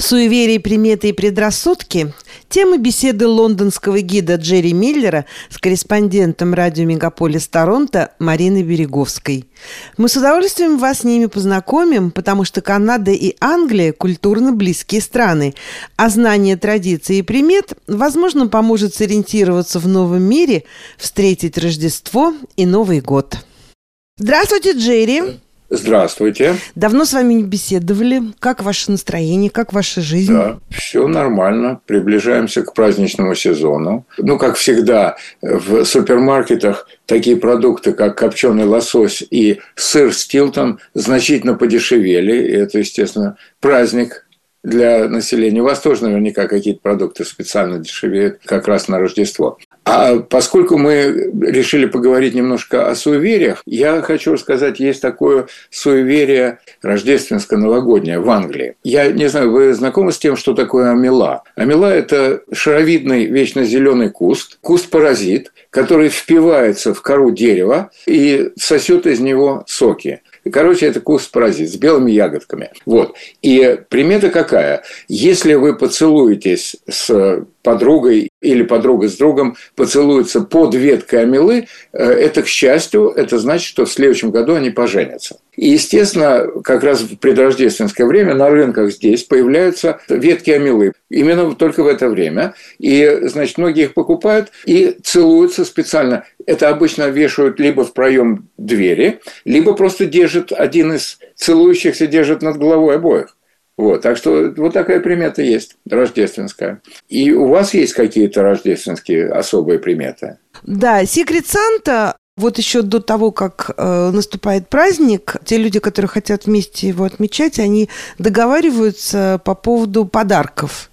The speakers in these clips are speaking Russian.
Суеверия, приметы и предрассудки – тема беседы лондонского гида Джерри Миллера с корреспондентом радио «Мегаполис Торонто» Мариной Береговской. Мы с удовольствием вас с ними познакомим, потому что Канада и Англия – культурно близкие страны, а знание традиций и примет, возможно, поможет сориентироваться в новом мире, встретить Рождество и Новый год. Здравствуйте, Джерри! Здравствуйте. Давно с вами не беседовали. Как ваше настроение, как ваша жизнь? Да, все нормально. Приближаемся к праздничному сезону. Ну, как всегда, в супермаркетах такие продукты, как копченый лосось и сыр Стилтон, значительно подешевели. И это, естественно, праздник для населения. У вас тоже наверняка какие-то продукты специально дешевеют как раз на Рождество. А поскольку мы решили поговорить немножко о суевериях, я хочу рассказать, есть такое суеверие рождественско-новогоднее в Англии. Я не знаю, вы знакомы с тем, что такое амела? Амела – это шаровидный вечно зеленый куст, куст-паразит, который впивается в кору дерева и сосет из него соки. Короче, это куст-паразит с белыми ягодками. Вот. И примета какая? Если вы поцелуетесь с подругой или подруга с другом поцелуются под веткой амилы, э, это, к счастью, это значит, что в следующем году они поженятся. И, естественно, как раз в предрождественское время на рынках здесь появляются ветки амилы. Именно только в это время. И, значит, многие их покупают и целуются специально. Это обычно вешают либо в проем двери, либо просто держит один из целующихся держит над головой обоих. Вот, так что вот такая примета есть, рождественская. И у вас есть какие-то рождественские особые приметы? Да, Секрет Санта вот еще до того, как э, наступает праздник, те люди, которые хотят вместе его отмечать, они договариваются по поводу подарков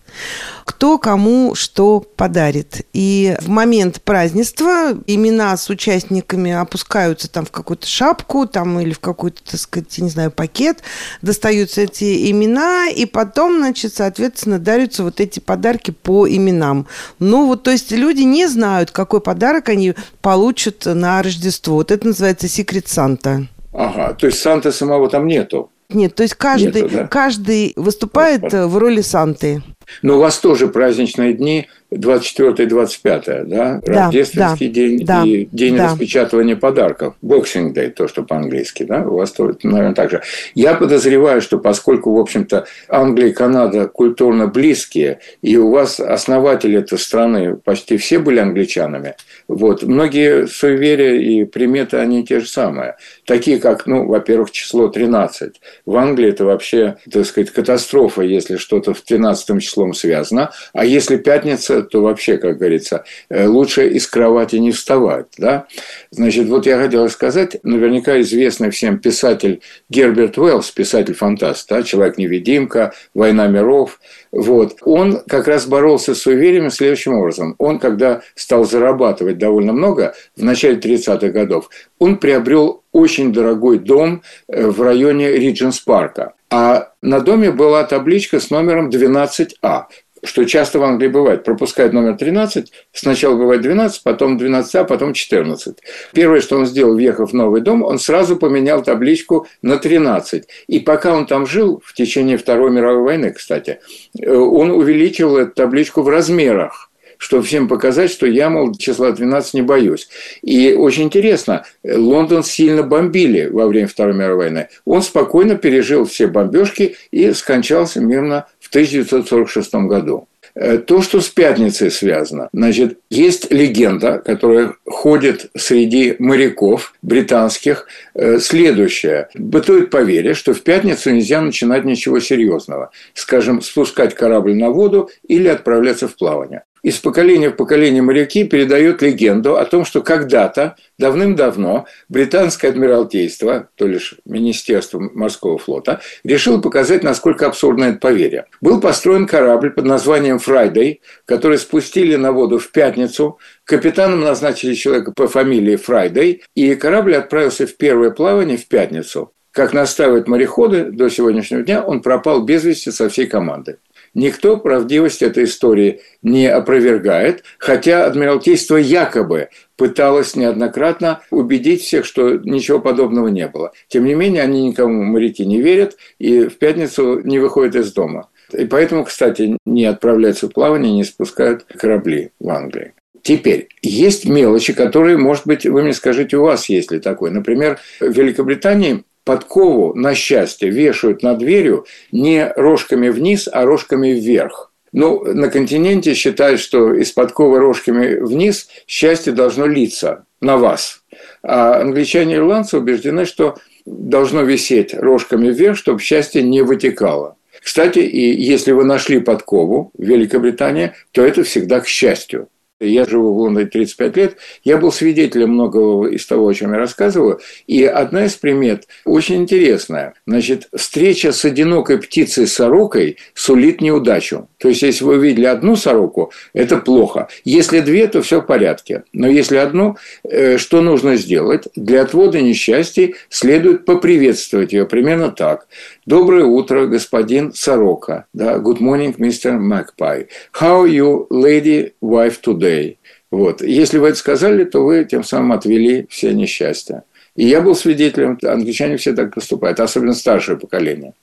кто кому что подарит. И в момент празднества имена с участниками опускаются там в какую-то шапку там или в какой-то, так сказать, не знаю, пакет, достаются эти имена, и потом, значит, соответственно, дарятся вот эти подарки по именам. Ну, вот, то есть люди не знают, какой подарок они получат на Рождество. Вот это называется секрет Санта. Ага, то есть Санта самого там нету? Нет, то есть каждый, Нету, да? каждый выступает в роли Санты. Но у вас тоже праздничные дни 24 и 25, да? да Рождественский да, день да, и день да. распечатывания подарков. Boxing Day, то, что по-английски, да? У вас тоже, наверное, так же. Я подозреваю, что поскольку, в общем-то, Англия и Канада культурно близкие, и у вас основатели этой страны почти все были англичанами, вот, многие суеверия и приметы, они те же самые. Такие, как, ну, во-первых, число 13. В Англии это вообще, так сказать, катастрофа, если что-то в 13 числом связано. А если пятница, то вообще, как говорится, э, лучше из кровати не вставать. Да? Значит, вот я хотел сказать, наверняка известный всем писатель Герберт Уэллс, писатель-фантаст, да, «Человек-невидимка», «Война миров», вот. Он как раз боролся с суевериями следующим образом. Он, когда стал зарабатывать довольно много в начале 30-х годов, он приобрел очень дорогой дом э, в районе Ридженс Парка. А на доме была табличка с номером 12А что часто в Англии бывает. Пропускает номер 13, сначала бывает 12, потом 12, а потом 14. Первое, что он сделал, въехав в новый дом, он сразу поменял табличку на 13. И пока он там жил, в течение Второй мировой войны, кстати, э, он увеличивал эту табличку в размерах чтобы всем показать, что я, мол, числа 12 не боюсь. И очень интересно, Лондон сильно бомбили во время Второй мировой войны. Он спокойно пережил все бомбежки и скончался мирно в 1946 году. Э, то, что с пятницей связано. Значит, есть легенда, которая ходит среди моряков британских, э, следующая. Бытует поверье, что в пятницу нельзя начинать ничего серьезного. Скажем, спускать корабль на воду или отправляться в плавание из поколения в поколение моряки передают легенду о том, что когда-то, давным-давно, британское адмиралтейство, то бишь Министерство морского флота, решило показать, насколько абсурдно это поверье. Был построен корабль под названием «Friday», который спустили на воду в пятницу, капитаном назначили человека по фамилии Friday, и корабль отправился в первое плавание в пятницу. Как настаивают мореходы, до сегодняшнего дня он пропал без вести со всей командой. Никто правдивость этой истории не опровергает, хотя Адмиралтейство якобы пыталось неоднократно убедить всех, что ничего подобного не было. Тем не менее, они никому моряки не верят и в пятницу не выходят из дома. И поэтому, кстати, не отправляются в плавание, не спускают корабли в Англии. Теперь, есть мелочи, которые, может быть, вы мне скажите, у вас есть ли такое. Например, в Великобритании подкову на счастье вешают над дверью не рожками вниз, а рожками вверх. Ну, на континенте считают, что из подковы рожками вниз счастье должно литься на вас. А англичане и ирландцы убеждены, что должно висеть рожками вверх, чтобы счастье не вытекало. Кстати, и если вы нашли подкову в Великобритании, то это всегда к счастью. Я живу в Лондоне 35 лет. Я был свидетелем многого из того, о чем я рассказываю. И одна из примет очень интересная. Значит, встреча с одинокой птицей-сорокой сулит неудачу. То есть, если вы увидели одну сороку, это плохо. Если две, то все в порядке. Но если одну, э, что нужно сделать? Для отвода несчастий следует поприветствовать ее примерно так. Доброе утро, господин Сорока. Да, Good morning, Mr. Magpie. How are you, lady wife, today? Day. Вот. Если вы это сказали, то вы тем самым отвели все несчастья. И я был свидетелем, англичане все так поступают, особенно старшее поколение.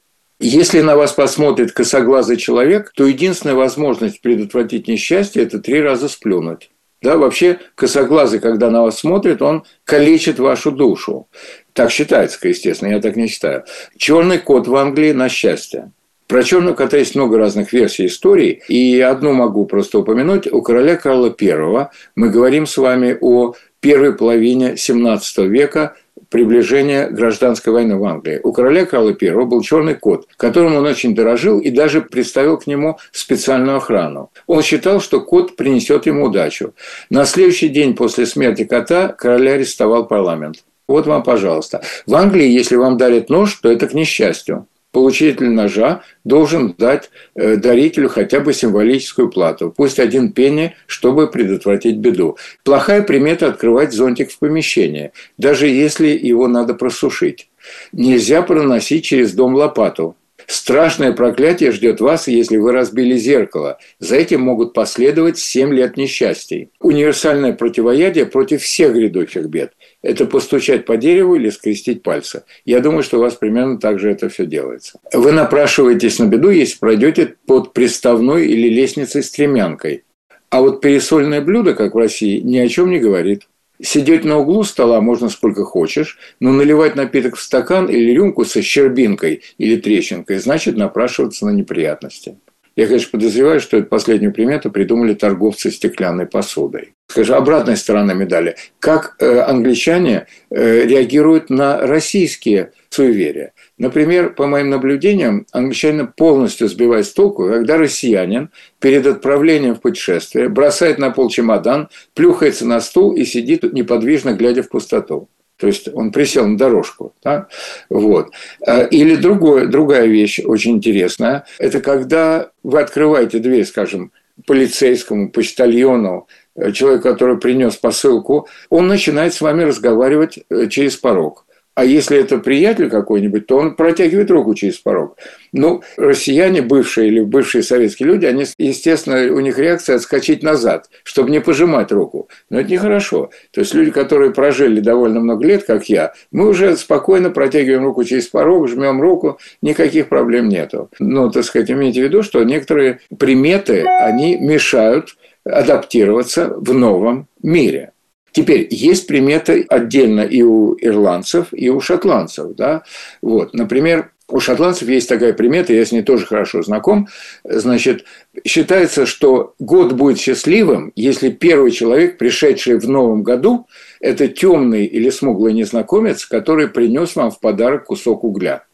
Если на вас посмотрит косоглазый человек, то единственная возможность предотвратить несчастье – это три раза сплюнуть. Да, вообще косоглазый, когда на вас смотрит, он калечит вашу душу. Так считается, естественно, я так не считаю. Черный кот в Англии на счастье. Про черного кота есть много разных версий истории, и одну могу просто упомянуть. У короля Карла I мы говорим с вами о первой половине 17 века приближения гражданской войны в Англии. У короля Карла I был черный кот, которым он очень дорожил и даже представил к нему специальную охрану. Он считал, что кот принесет ему удачу. На следующий день после смерти кота короля арестовал парламент. Вот вам, пожалуйста. В Англии, если вам дарят нож, то это к несчастью получитель ножа должен дать э, дарителю хотя бы символическую плату, пусть один пенни, чтобы предотвратить беду. Плохая примета – открывать зонтик в помещении, даже если его надо просушить. Нельзя проносить через дом лопату. Страшное проклятие ждет вас, если вы разбили зеркало. За этим могут последовать 7 лет несчастий. Универсальное противоядие против всех грядущих бед – это постучать по дереву или скрестить пальцы. Я думаю, что у вас примерно так же это все делается. Вы напрашиваетесь на беду, если пройдете под приставной или лестницей стремянкой. А вот пересольное блюдо, как в России, ни о чем не говорит. Сидеть на углу стола можно сколько хочешь, но наливать напиток в стакан или рюмку со щербинкой или трещинкой значит напрашиваться на неприятности. Я, конечно, подозреваю, что эту последнюю примету придумали торговцы стеклянной посудой. Скажу, обратная сторона медали. Как э, англичане э, реагируют на российские суеверия? Например, по моим наблюдениям, англичане полностью сбивают с толку, когда россиянин перед отправлением в путешествие бросает на пол чемодан, плюхается на стул и сидит неподвижно, глядя в пустоту. То есть он присел на дорожку. Да? Вот. А, или другое, другая вещь очень интересная. Это когда вы открываете дверь, скажем, полицейскому, почтальону, э, человеку, который принес посылку, он начинает с вами разговаривать э, через порог. А если это приятель какой-нибудь, то он протягивает руку через порог. Ну, россияне, бывшие или бывшие советские люди, они, естественно, у них реакция отскочить назад, чтобы не пожимать руку. Но это нехорошо. То есть люди, которые прожили довольно много лет, как я, мы уже спокойно протягиваем руку через порог, жмем руку, никаких проблем нету. Но, так сказать, имейте в виду, что некоторые приметы, они мешают адаптироваться в новом мире. Теперь есть приметы отдельно и у ирландцев, и у шотландцев. Да? Вот. Например, у шотландцев есть такая примета, я с ней тоже хорошо знаком. Значит, считается, что год будет счастливым, если первый человек, пришедший в новом году, это темный или смуглый незнакомец, который принес вам в подарок кусок угля.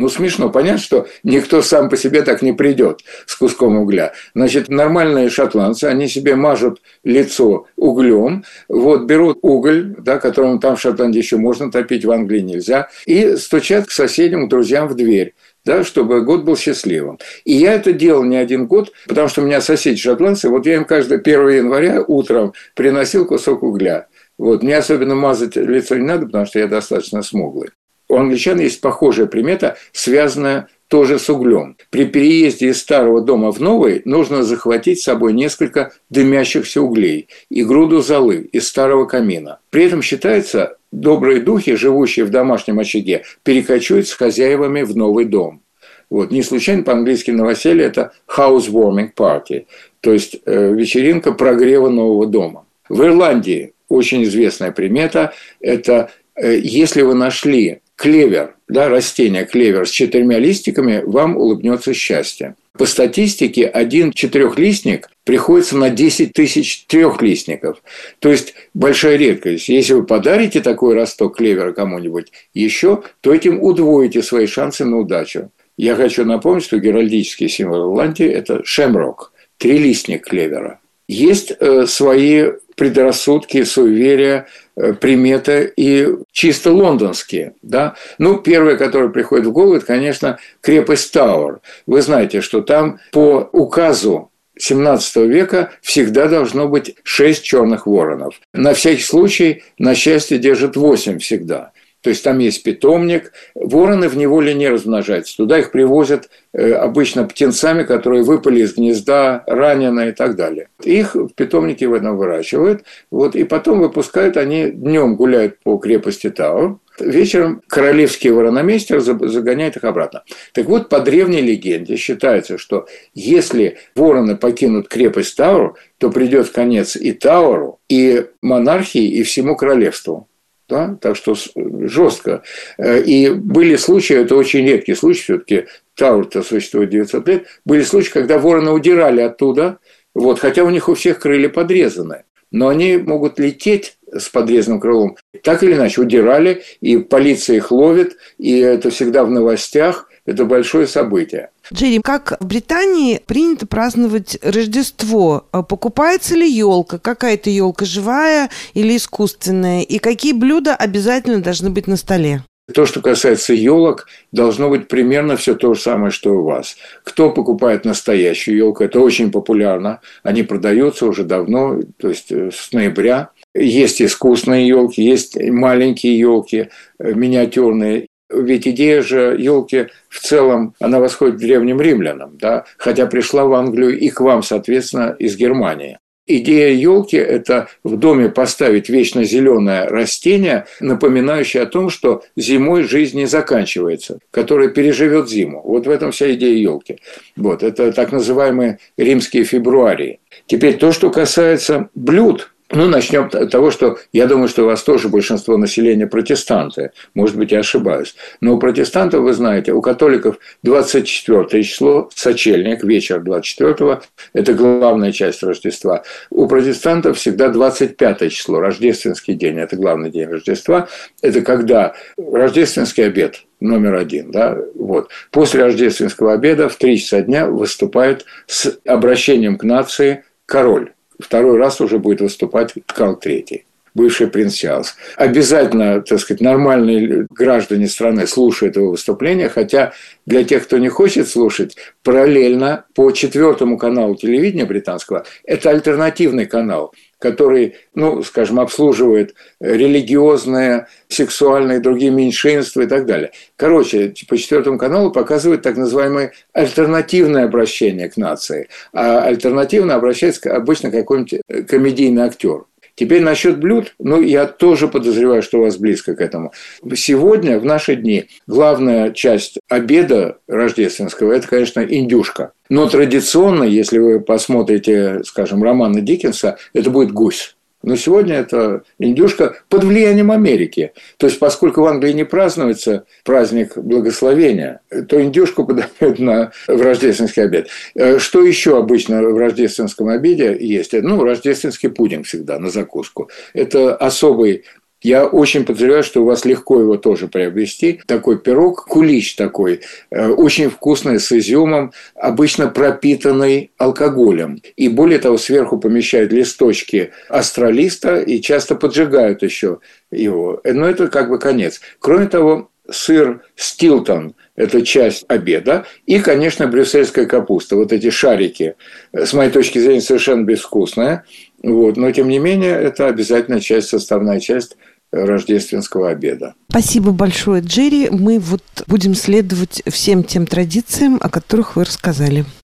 Ну, смешно. Понятно, что никто сам по себе так не придет с куском угля. Значит, нормальные шотландцы, они себе мажут лицо углем, вот берут уголь, да, которым там в Шотландии еще можно топить, в Англии нельзя, и стучат к соседям, к друзьям в дверь да, чтобы год был счастливым. И я это делал не один год, потому что у меня соседи шотландцы, вот я им каждое 1 января утром приносил кусок угля. Вот. Мне особенно мазать лицо не надо, потому что я достаточно смуглый у англичан есть похожая примета, связанная тоже с углем. При переезде из старого дома в новый нужно захватить с собой несколько дымящихся углей и груду золы из старого камина. При этом считается, добрые духи, живущие в домашнем очаге, перекочуют с хозяевами в новый дом. Вот. Не случайно по-английски новоселье – это housewarming party, то есть э, вечеринка прогрева нового дома. В Ирландии очень известная примета – это э, если вы нашли клевер, да, растение клевер с четырьмя листиками, вам улыбнется счастье. По статистике, один четырехлистник приходится на 10 тысяч трехлистников. То есть большая редкость. Если вы подарите такой росток клевера кому-нибудь еще, то этим удвоите свои шансы на удачу. Я хочу напомнить, что геральдический символ Ирландии – это шемрок, трилистник клевера. Есть э, свои предрассудки, суеверия, э, приметы и чисто лондонские. Да? Ну, первое, которое приходит в голову, это, конечно, крепость Тауэр. Вы знаете, что там по указу 17 века всегда должно быть 6 черных воронов. На всякий случай, на счастье, держит 8 всегда. То есть там есть питомник. Вороны в неволе не размножаются. Туда их привозят э, обычно птенцами, которые выпали из гнезда, раненые и так далее. Их в питомнике в этом выращивают. Вот, и потом выпускают, они днем гуляют по крепости Тауэр. Вечером королевский ворономейстер загоняет их обратно. Так вот, по древней легенде считается, что если вороны покинут крепость Тауэр, то придет конец и Тауру, и монархии, и всему королевству. Да? Так что жестко. Э, и были случаи, это очень редкий случай, все-таки Тауэр-то существует 900 лет, были случаи, когда вороны удирали оттуда, вот, хотя у них у всех крылья подрезаны. Но они могут лететь с подрезанным крылом. Так или иначе, удирали, и полиция их ловит, и это всегда в новостях. Это большое событие. Джерри, как в Британии принято праздновать Рождество? А покупается ли елка? Какая-то елка живая или искусственная? И какие блюда обязательно должны быть на столе? То, что касается елок, должно быть примерно все то же самое, что у вас. Кто покупает настоящую елку, это очень популярно. Они продаются уже давно, то есть э, с ноября. Есть искусственные елки, есть маленькие елки, э, миниатюрные ведь идея же елки в целом, она восходит к древним римлянам, да? хотя пришла в Англию и к вам, соответственно, из Германии. Идея елки – это в доме поставить вечно зеленое растение, напоминающее о том, что зимой жизнь не заканчивается, которое переживет зиму. Вот в этом вся идея елки. Вот, это так называемые римские февруарии. Теперь то, что касается блюд – ну, начнем от того, что я думаю, что у вас тоже большинство населения протестанты. Может быть, я ошибаюсь. Но у протестантов, вы знаете, у католиков 24 число, сочельник, вечер 24 это главная часть Рождества. У протестантов всегда 25 число, рождественский день, это главный день Рождества. Это когда рождественский обед, номер один. Да? Вот. После рождественского обеда в 3 часа дня выступает с обращением к нации король второй раз уже будет выступать Карл III бывший принц Чарльз. Обязательно, так сказать, нормальные граждане страны слушают его выступления, хотя для тех, кто не хочет слушать, параллельно по четвертому каналу телевидения британского, это альтернативный канал, который, ну, скажем, обслуживает религиозные, сексуальные, другие меньшинства и так далее. Короче, по четвертому каналу показывают так называемое альтернативное обращение к нации. А альтернативно обращается обычно какой-нибудь комедийный актер. Теперь насчет блюд, ну, я тоже подозреваю, что у вас близко к этому. Сегодня, в наши дни, главная часть обеда рождественского – это, конечно, индюшка. Но традиционно, если вы посмотрите, скажем, романы Диккенса, это будет гусь. Но сегодня это индюшка под влиянием Америки. То есть, поскольку в Англии не празднуется праздник благословения, то индюшку подают на, в рождественский обед. Э, что еще обычно в рождественском обеде есть? Ну, рождественский пудинг всегда на закуску. Это особый я очень подозреваю, что у вас легко его тоже приобрести. Такой пирог, кулич такой, э, очень вкусный, с изюмом, обычно пропитанный алкоголем. И более того, сверху помещают листочки астролиста и часто поджигают еще его. Но это как бы конец. Кроме того, сыр Стилтон – это часть обеда. И, конечно, брюссельская капуста. Вот эти шарики, э, с моей точки зрения, совершенно безвкусная. Вот. Но, тем не менее, это обязательная часть, составная часть рождественского обеда. Спасибо большое, Джерри. Мы вот будем следовать всем тем традициям, о которых вы рассказали.